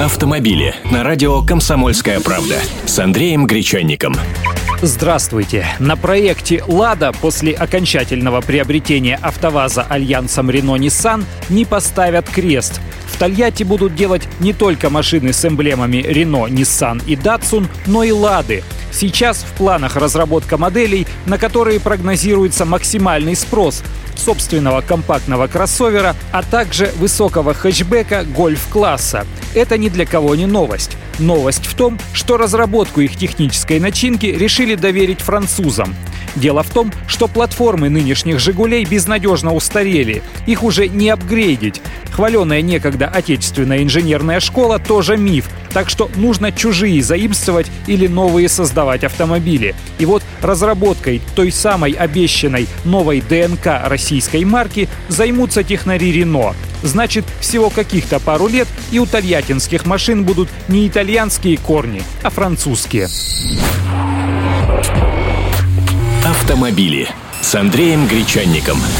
Автомобили на радио «Комсомольская правда» с Андреем Гречанником. Здравствуйте! На проекте «Лада» после окончательного приобретения АвтоВАЗа альянсом Renault-Nissan не поставят крест. В Тольятти будут делать не только машины с эмблемами Renault, Nissan и Datsun, но и «Лады». Сейчас в планах разработка моделей, на которые прогнозируется максимальный спрос собственного компактного кроссовера, а также высокого хэтчбека гольф-класса. Это ни для кого не новость. Новость в том, что разработку их технической начинки решили доверить французам. Дело в том, что платформы нынешних «Жигулей» безнадежно устарели. Их уже не апгрейдить. Хваленая некогда отечественная инженерная школа тоже миф, так что нужно чужие заимствовать или новые создавать автомобили. И вот разработкой той самой обещанной новой ДНК российской марки займутся технари Рено. Значит, всего каких-то пару лет и у тольяттинских машин будут не итальянские корни, а французские. Автомобили с Андреем Гречанником.